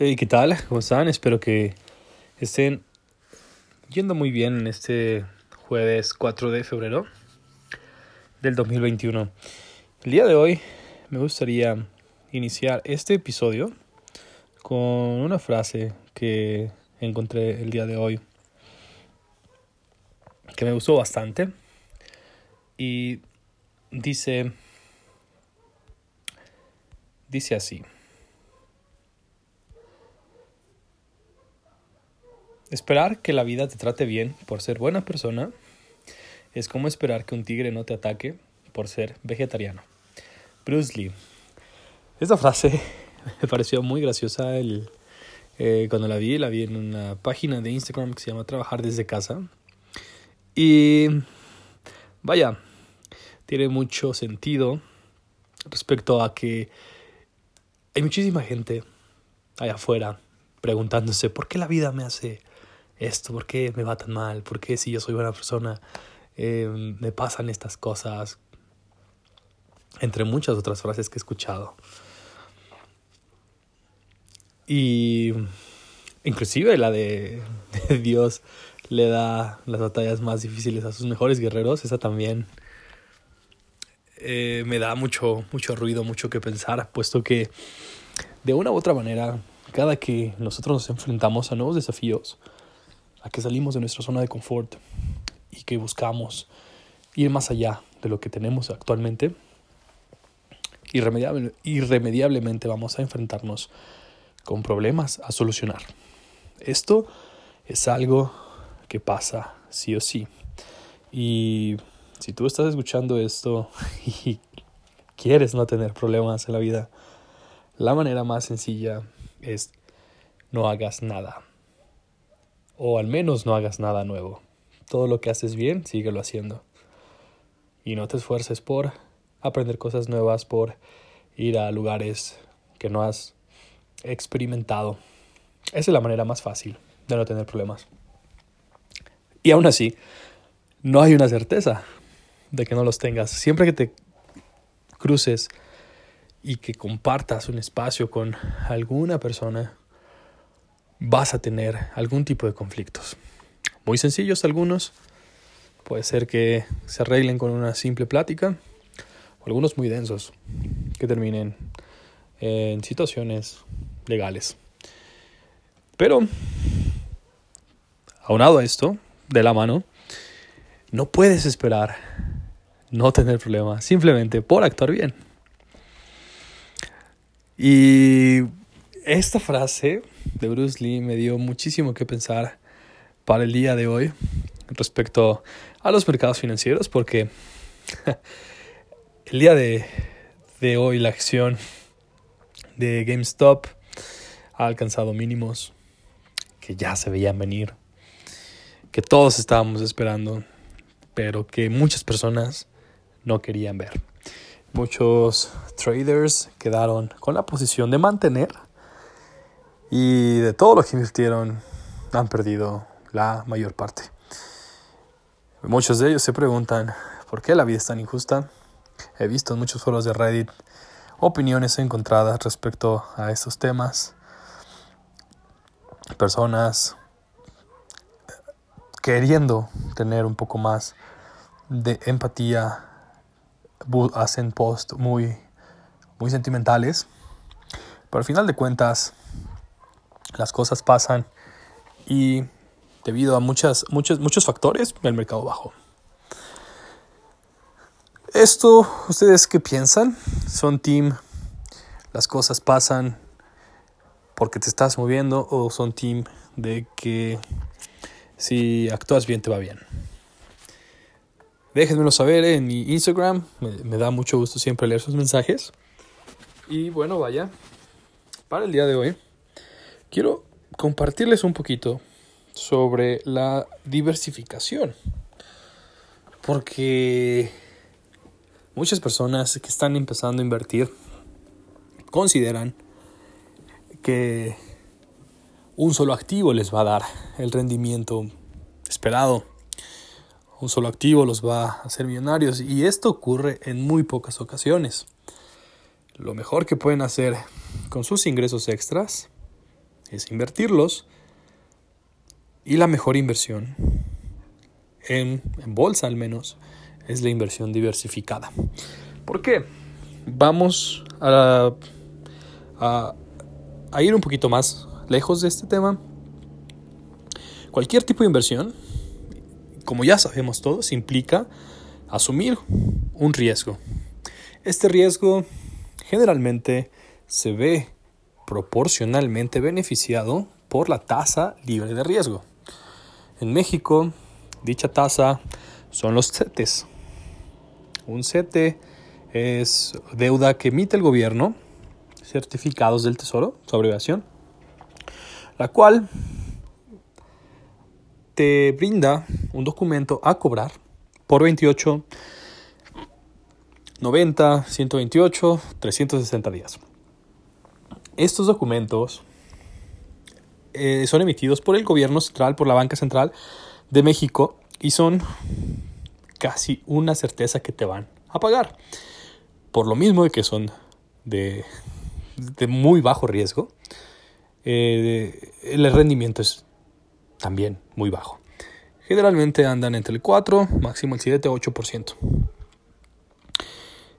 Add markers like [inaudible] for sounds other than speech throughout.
Hey, ¿qué tal? ¿Cómo están? Espero que estén yendo muy bien en este jueves 4 de febrero del 2021. El día de hoy me gustaría iniciar este episodio con una frase que encontré el día de hoy que me gustó bastante y dice dice así Esperar que la vida te trate bien por ser buena persona es como esperar que un tigre no te ataque por ser vegetariano. Bruce Lee. Esta frase [laughs] me pareció muy graciosa el, eh, cuando la vi. La vi en una página de Instagram que se llama Trabajar desde casa. Y vaya, tiene mucho sentido respecto a que hay muchísima gente allá afuera preguntándose por qué la vida me hace esto, por qué me va tan mal, por qué si yo soy buena persona eh, me pasan estas cosas, entre muchas otras frases que he escuchado. Y inclusive la de, Dios le da las batallas más difíciles a sus mejores guerreros, esa también eh, me da mucho, mucho ruido, mucho que pensar, puesto que de una u otra manera, cada que nosotros nos enfrentamos a nuevos desafíos, que salimos de nuestra zona de confort y que buscamos ir más allá de lo que tenemos actualmente, irremediable, irremediablemente vamos a enfrentarnos con problemas a solucionar. Esto es algo que pasa sí o sí. Y si tú estás escuchando esto [laughs] y quieres no tener problemas en la vida, la manera más sencilla es no hagas nada o al menos no hagas nada nuevo. Todo lo que haces bien, síguelo haciendo. Y no te esfuerces por aprender cosas nuevas, por ir a lugares que no has experimentado. Esa es la manera más fácil de no tener problemas. Y aún así, no hay una certeza de que no los tengas. Siempre que te cruces y que compartas un espacio con alguna persona vas a tener algún tipo de conflictos. Muy sencillos algunos, puede ser que se arreglen con una simple plática, algunos muy densos, que terminen en situaciones legales. Pero, aunado a esto, de la mano, no puedes esperar no tener problemas simplemente por actuar bien. Y esta frase de Bruce Lee me dio muchísimo que pensar para el día de hoy respecto a los mercados financieros porque [laughs] el día de, de hoy la acción de GameStop ha alcanzado mínimos que ya se veían venir, que todos estábamos esperando, pero que muchas personas no querían ver. Muchos traders quedaron con la posición de mantener y de todo lo que invirtieron, han perdido la mayor parte. Muchos de ellos se preguntan por qué la vida es tan injusta. He visto en muchos foros de Reddit opiniones encontradas respecto a estos temas. Personas queriendo tener un poco más de empatía hacen posts muy muy sentimentales. Pero al final de cuentas las cosas pasan y debido a muchos, muchos factores el mercado bajó. Esto, ¿ustedes qué piensan? ¿Son team las cosas pasan porque te estás moviendo o son team de que si actúas bien te va bien? Déjenmelo saber en mi Instagram, me da mucho gusto siempre leer sus mensajes. Y bueno, vaya, para el día de hoy quiero compartirles un poquito sobre la diversificación. Porque muchas personas que están empezando a invertir consideran que un solo activo les va a dar el rendimiento esperado. Un solo activo los va a hacer millonarios y esto ocurre en muy pocas ocasiones. Lo mejor que pueden hacer con sus ingresos extras es invertirlos. Y la mejor inversión, en, bolsa al menos, es la inversión diversificada. ¿Por qué? Vamos a, a, a ir un poquito más lejos de este tema. Cualquier tipo de inversión, como ya sabemos todos, implica asumir un riesgo. Este riesgo generalmente se ve proporcionalmente beneficiado por la tasa libre de riesgo. En México, dicha tasa son los CETES. Un CETE es deuda que emite el gobierno, certificados del Tesoro, su abreviación, la cual te brinda un documento a cobrar por 28, 90, 128, 360 días. Estos documentos eh, son emitidos por el gobierno central, por la Banca Central de México y son casi una certeza que te van a pagar. Por lo mismo de que son de, muy bajo riesgo, eh, el rendimiento es también muy bajo. Generalmente andan entre el 4, máximo el 7, 8%.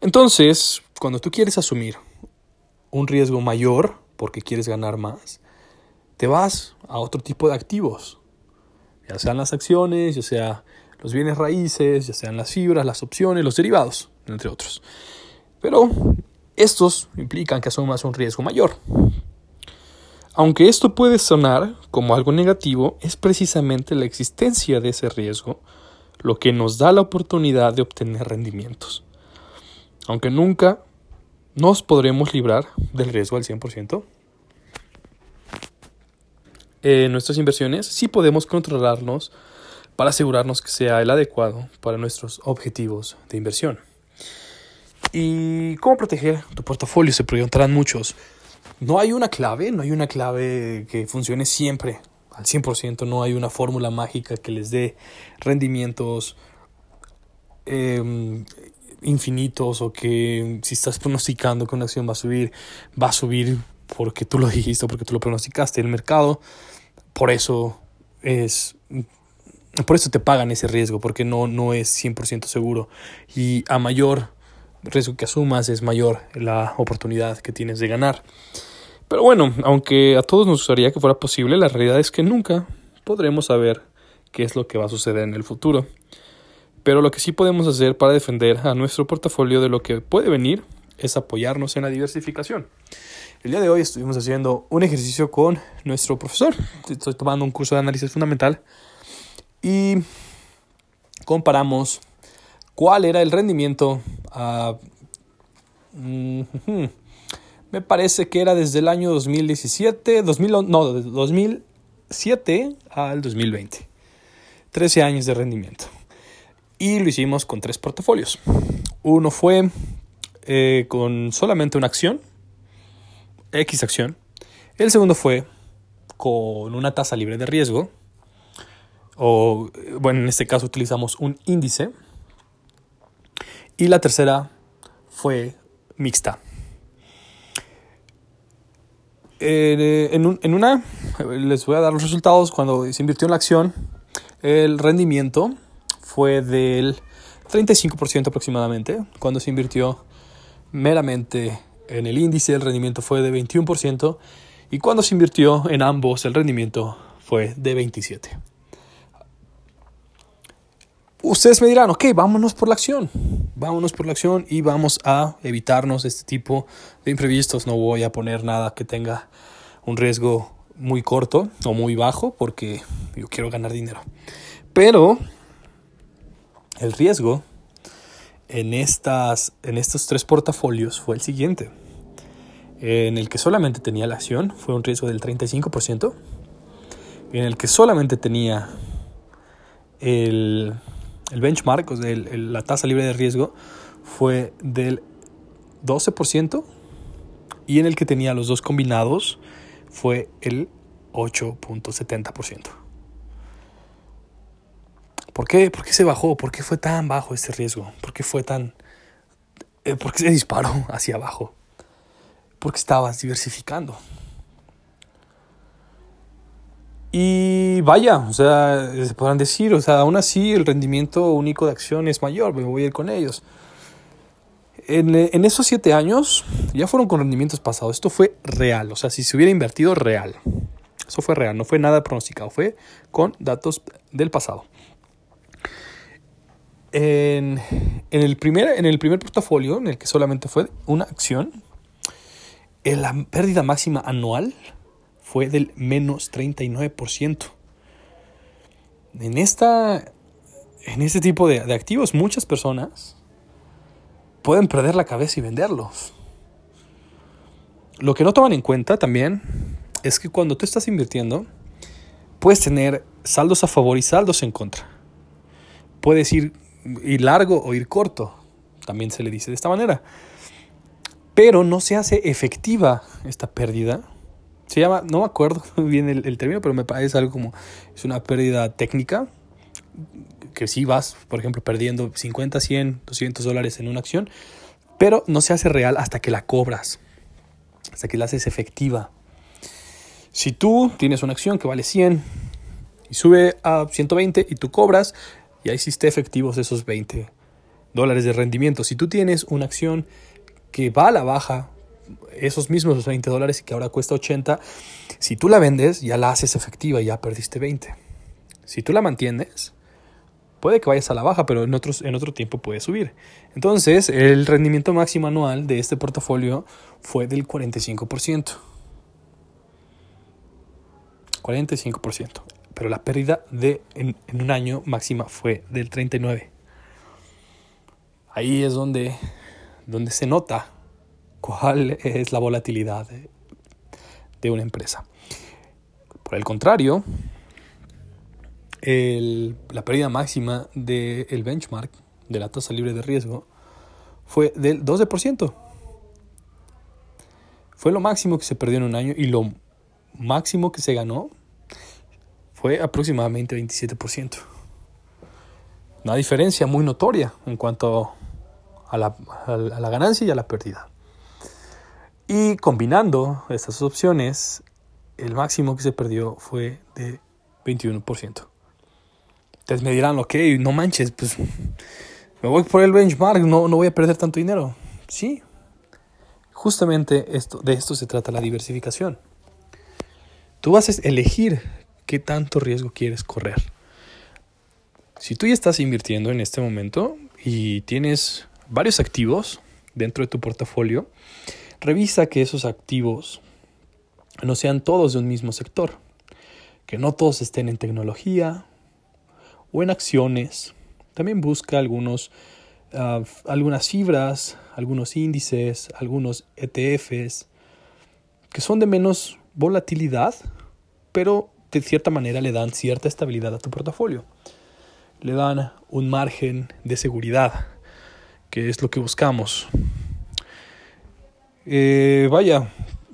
Entonces, cuando tú quieres asumir un riesgo mayor porque quieres ganar más, te vas a otro tipo de activos, ya sean las acciones, ya sea los bienes raíces, ya sean las fibras, las opciones, los derivados, entre otros. Pero estos implican que asumas un riesgo mayor. Aunque esto puede sonar como algo negativo, es precisamente la existencia de ese riesgo lo que nos da la oportunidad de obtener rendimientos. Aunque nunca nos podremos librar del riesgo al 100%, en nuestras inversiones sí podemos controlarnos para asegurarnos que sea el adecuado para nuestros objetivos de inversión. ¿Y cómo proteger tu portafolio? Se preguntarán muchos. No hay una clave, no hay una clave que funcione siempre al 100%, no hay una fórmula mágica que les dé rendimientos em, infinitos o que si estás pronosticando que una acción va a subir, va a subir porque tú lo dijiste porque tú lo pronosticaste. El mercado, por eso es por eso te pagan ese riesgo, porque no, no es 100% seguro. Y a mayor riesgo que asumas, es mayor la oportunidad que tienes de ganar. Pero bueno, aunque a todos nos gustaría que fuera posible, la realidad es que nunca podremos saber qué es lo que va a suceder en el futuro. Pero lo que sí podemos hacer para defender a nuestro portafolio de lo que puede venir es apoyarnos en la diversificación. El día de hoy estuvimos haciendo un ejercicio con nuestro profesor. Estoy tomando un curso de análisis fundamental y comparamos cuál era el rendimiento. [laughs] me parece que era desde el año 2017, 2000, no, 2007 al 2020. 13 años de rendimiento. Y lo hicimos con tres portafolios. Uno fue eh, con solamente una acción, X acción. El segundo fue con una tasa libre de riesgo, o bueno, en este caso utilizamos un índice. Y la tercera fue mixta. En, una, les voy a dar los resultados. Cuando se invirtió en la acción, el rendimiento fue del 35% aproximadamente. Cuando se invirtió meramente en el índice, el rendimiento fue de 21%. Y cuando se invirtió en ambos, el rendimiento fue de 27%. Ustedes me dirán, ok, vámonos por la acción. Vámonos por la acción y vamos a evitarnos este tipo de imprevistos. No voy a poner nada que tenga un riesgo muy corto o muy bajo porque yo quiero ganar dinero. Pero el riesgo en, estas, en estos tres portafolios fue el siguiente. En el que solamente tenía la acción fue un riesgo del 35%. En el que solamente tenía el el benchmark, o sea, la tasa libre de riesgo, fue del 12% y en el que tenía los dos combinados fue el 8.70%. ¿Por qué? ¿Por qué se bajó? ¿Por qué fue tan bajo este riesgo? ¿Por qué fue tan... Eh, ¿Por qué se disparó [laughs] hacia abajo? Porque estabas diversificando. Y vaya, o sea, se podrán decir, o sea, aún así el rendimiento único de acción es mayor, me voy a ir con ellos. En, en, esos siete años ya fueron con rendimientos pasados. Esto fue real, o sea, si se hubiera invertido real. Eso fue real, no fue nada pronosticado, fue con datos del pasado. En, el primer, en el primer portafolio, en el que solamente fue una acción, la pérdida máxima anual fue del menos 39%. En, esta, en este tipo de, de activos, muchas personas pueden perder la cabeza y venderlos. Lo que no toman en cuenta también es que cuando tú estás invirtiendo, puedes tener saldos a favor y saldos en contra. Puedes ir, ir largo o ir corto, también se le dice de esta manera. Pero no se hace efectiva esta pérdida. Se llama, no me acuerdo [laughs] bien el, término, pero me parece algo como, es una pérdida técnica, que si vas, por ejemplo, perdiendo 50, 100, 200 dólares en una acción, pero no se hace real hasta que la cobras, hasta que la haces efectiva. Si tú tienes una acción que vale 100 y sube a 120 y tú cobras, ya hiciste efectivos esos 20 dólares de rendimiento. Si tú tienes una acción que va a la baja, esos mismos 20 dólares y que ahora cuesta 80, si tú la vendes, ya la haces efectiva y ya perdiste 20. Si tú la mantienes, puede que vayas a la baja, pero en, en otro tiempo puede subir. Entonces, el rendimiento máximo anual de este portafolio fue del 45%. 45%. Pero la pérdida de, en, un año máxima fue del 39%. Ahí es donde, donde se nota cuál es la volatilidad de, de una empresa. Por el contrario, el, la pérdida máxima del benchmark, de la tasa libre de riesgo, fue del 12%. Fue lo máximo que se perdió en un año y lo máximo que se ganó fue aproximadamente 27%. Una diferencia muy notoria en cuanto a la, a la ganancia y a la pérdida. Y combinando estas opciones, el máximo que se perdió fue de 21%. Entonces me dirán, ok, no manches, pues me voy por el benchmark, no, no voy a perder tanto dinero. Sí, justamente esto, de esto se trata la diversificación. Tú vas a elegir qué tanto riesgo quieres correr. Si tú ya estás invirtiendo en este momento y tienes varios activos dentro de tu portafolio, revisa que esos activos no sean todos de un mismo sector, que no todos estén en tecnología o en acciones. También busca algunos, ah, algunas fibras, algunos índices, algunos ETFs, que son de menos volatilidad, pero de cierta manera le dan cierta estabilidad a tu portafolio. Le dan un margen de seguridad, que es lo que buscamos. Eh, vaya,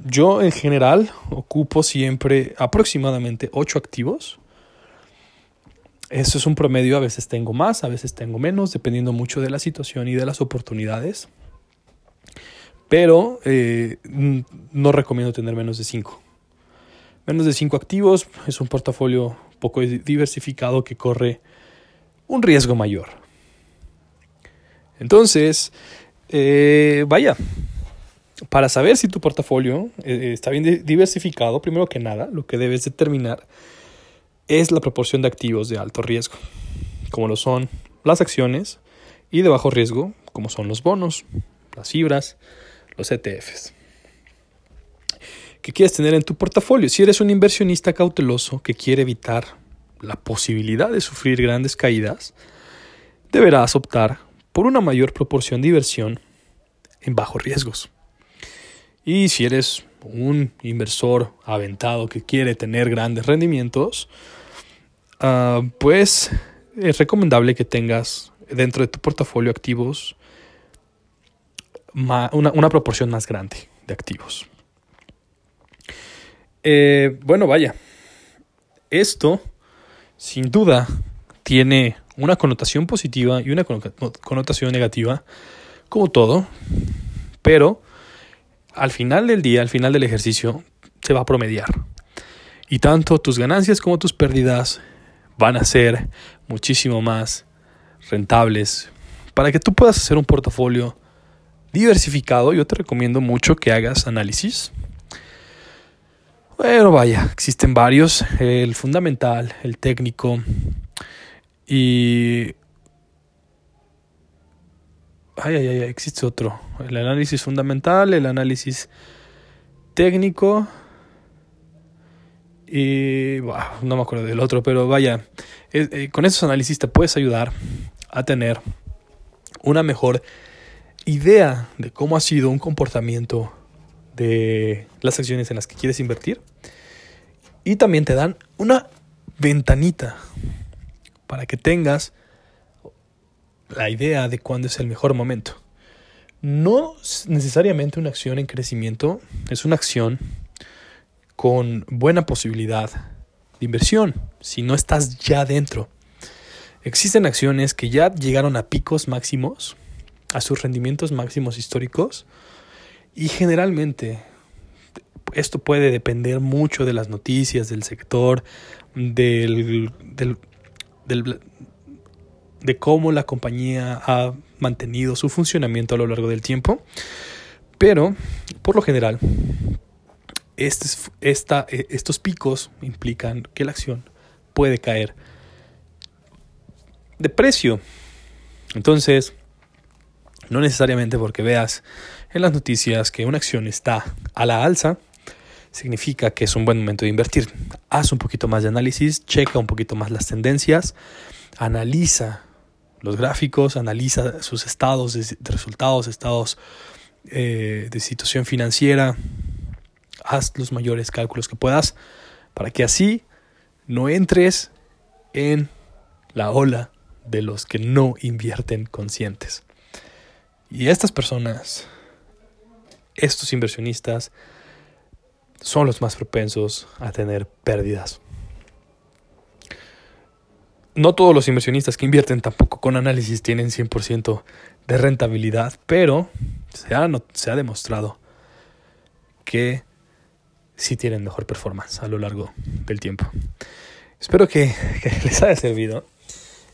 yo en general ocupo siempre aproximadamente 8 activos. Eso es un promedio, a veces tengo más, a veces tengo menos, dependiendo mucho de la situación y de las oportunidades. Pero eh, no recomiendo tener menos de 5. Menos de 5 activos es un portafolio poco diversificado que corre un riesgo mayor. Entonces, eh, vaya, para saber si tu portafolio eh, está bien diversificado, primero que nada, lo que debes determinar es la proporción de activos de alto riesgo, como lo son las acciones, y de bajo riesgo, como son los bonos, las fibras, los ETFs. ¿Qué quieres tener en tu portafolio? Si eres un inversionista cauteloso que quiere evitar la posibilidad de sufrir grandes caídas, deberás optar por una mayor proporción de inversión en bajos riesgos. Y si eres un inversor aventado que quiere tener grandes rendimientos, ah, pues es recomendable que tengas dentro de tu portafolio activos una, proporción más grande de activos. Eh, bueno, vaya, esto sin duda tiene una connotación positiva y una connotación negativa, como todo, pero al final del día, al final del ejercicio, se va a promediar. Y tanto tus ganancias como tus pérdidas van a ser muchísimo más rentables para que tú puedas hacer un portafolio diversificado. Yo te recomiendo mucho que hagas análisis. Bueno, vaya, existen varios, el fundamental, el técnico y... Ay, ay, ay, existe otro. El análisis fundamental, el análisis técnico y no me acuerdo del otro, pero vaya, eh, con esos análisis te puedes ayudar a tener una mejor idea de cómo ha sido un comportamiento de las acciones en las que quieres invertir. Y también te dan una ventanita para que tengas la idea de cuándo es el mejor momento. No necesariamente una acción en crecimiento, es una acción con buena posibilidad de inversión si no estás ya dentro. Existen acciones que ya llegaron a picos máximos, a sus rendimientos máximos históricos, y generalmente esto puede depender mucho de las noticias, del sector, del, del, de cómo la compañía ha mantenido su funcionamiento a lo largo del tiempo. Pero, por lo general, esta, e, estos picos implican que la acción puede caer de precio. Entonces, no necesariamente porque veas en las noticias que una acción está a la alza, significa que es un buen momento de invertir. Haz un poquito más de análisis, checa un poquito más las tendencias, analiza los gráficos, analiza sus estados de, resultados, estados eh, de situación financiera, haz los mayores cálculos que puedas para que así no entres en la ola de los que no invierten conscientes. Y estas personas, estos inversionistas, son los más propensos a tener pérdidas. No todos los inversionistas que invierten tampoco con análisis tienen 100% de rentabilidad, pero se ha, demostrado que si tienen mejor performance a lo largo del tiempo. Espero que, [laughs] les haya servido,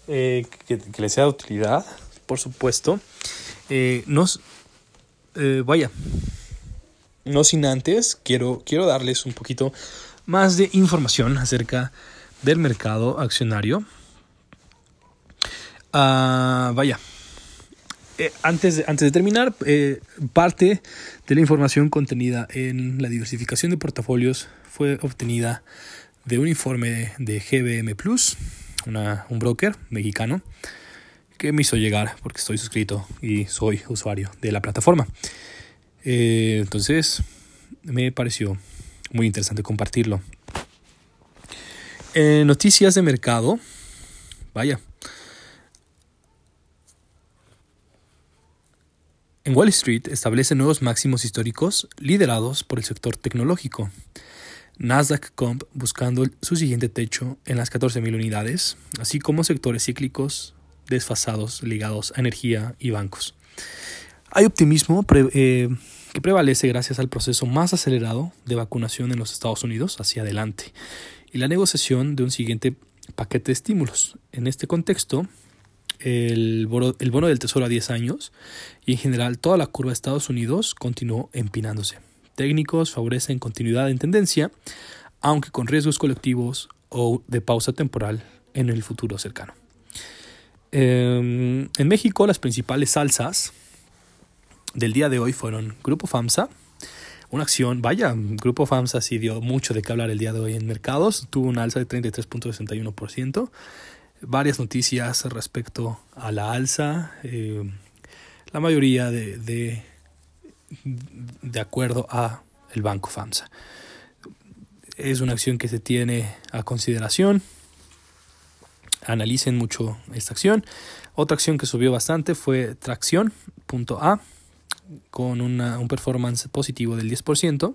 eh, que, les sea de utilidad, por supuesto. Eh, nos, eh, vaya, no sin antes, quiero, quiero darles un poquito más de información acerca del mercado accionario. Ah, vaya, eh, antes, de, antes de terminar, eh, parte de la información contenida en la diversificación de portafolios fue obtenida de un informe de GBM Plus, un broker mexicano, que me hizo llegar porque estoy suscrito y soy usuario de la plataforma. Eh, entonces, me pareció muy interesante compartirlo. noticias de mercado. Vaya, En Wall Street establece nuevos máximos históricos liderados por el sector tecnológico. Nasdaq Comp buscando su siguiente techo en las 14.000 unidades, así como sectores cíclicos desfasados ligados a energía y bancos. Hay optimismo eh, que prevalece gracias al proceso más acelerado de vacunación en los Estados Unidos hacia adelante y la negociación de un siguiente paquete de estímulos. En este contexto, el bono, el bono del Tesoro a 10 años y en general toda la curva de Estados Unidos continuó empinándose. Técnicos favorecen continuidad en tendencia, aunque con riesgos colectivos o de pausa temporal en el futuro cercano. Em, en México las principales alzas del día de hoy fueron Grupo FAMSA, una acción, vaya, Grupo FAMSA sí dio mucho de qué hablar el día de hoy en mercados, tuvo una alza de 33.61%, varias noticias respecto a la alza, eh, la mayoría de, de, de, acuerdo a el Banco FAMSA. Es una acción que se tiene a consideración. Analicen mucho esta acción. Otra acción que subió bastante fue Tracción.a con una, un performance positivo del 10%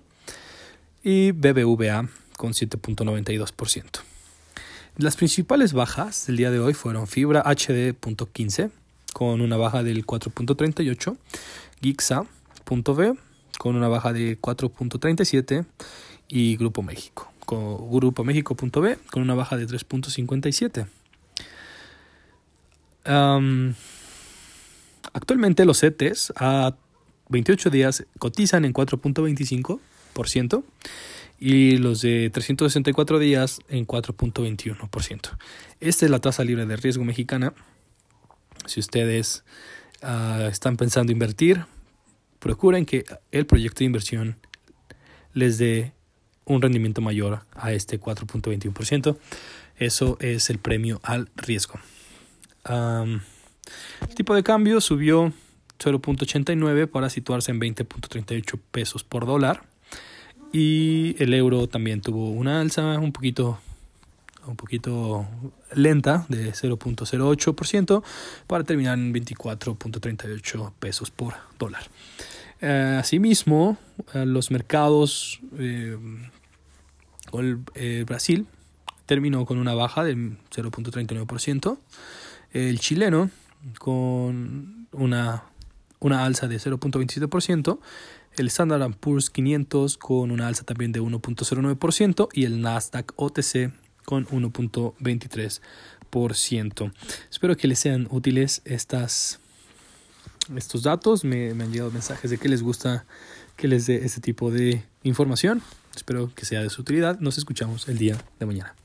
y BBVA con 7.92%. Las principales bajas del día de hoy fueron Fibra HD.15 con una baja del 4.38, Gixa.v con una baja de 4.37 y Grupo México Grupo México.b con una baja de 3.57. actualmente los CETES a 28 días cotizan en 4.25% y los de 364 días en 4.21%. Esta es la tasa libre de riesgo mexicana. Si ustedes uh, están pensando invertir, procuren que el proyecto de inversión les dé un rendimiento mayor a este 4.21%. Eso es el premio al riesgo. El tipo de cambio subió 0.89 para situarse en 20.38 pesos por dólar. Y el euro también tuvo una alza un poquito, un poquito lenta de 0.08% para terminar en 24.38 pesos por dólar. Eh, asimismo, eh, los mercados, eh, el, Brasil terminó con una baja del 0.39%, el chileno con una, una alza de 0.27%, el Standard Poor's 500 con una alza también de 1.09% y el Nasdaq OTC con 1.23%. Espero que les sean útiles estas, estos datos. Me, me han llegado mensajes de que les gusta que les dé este tipo de información. Espero que sea de su utilidad. Nos escuchamos el día de mañana.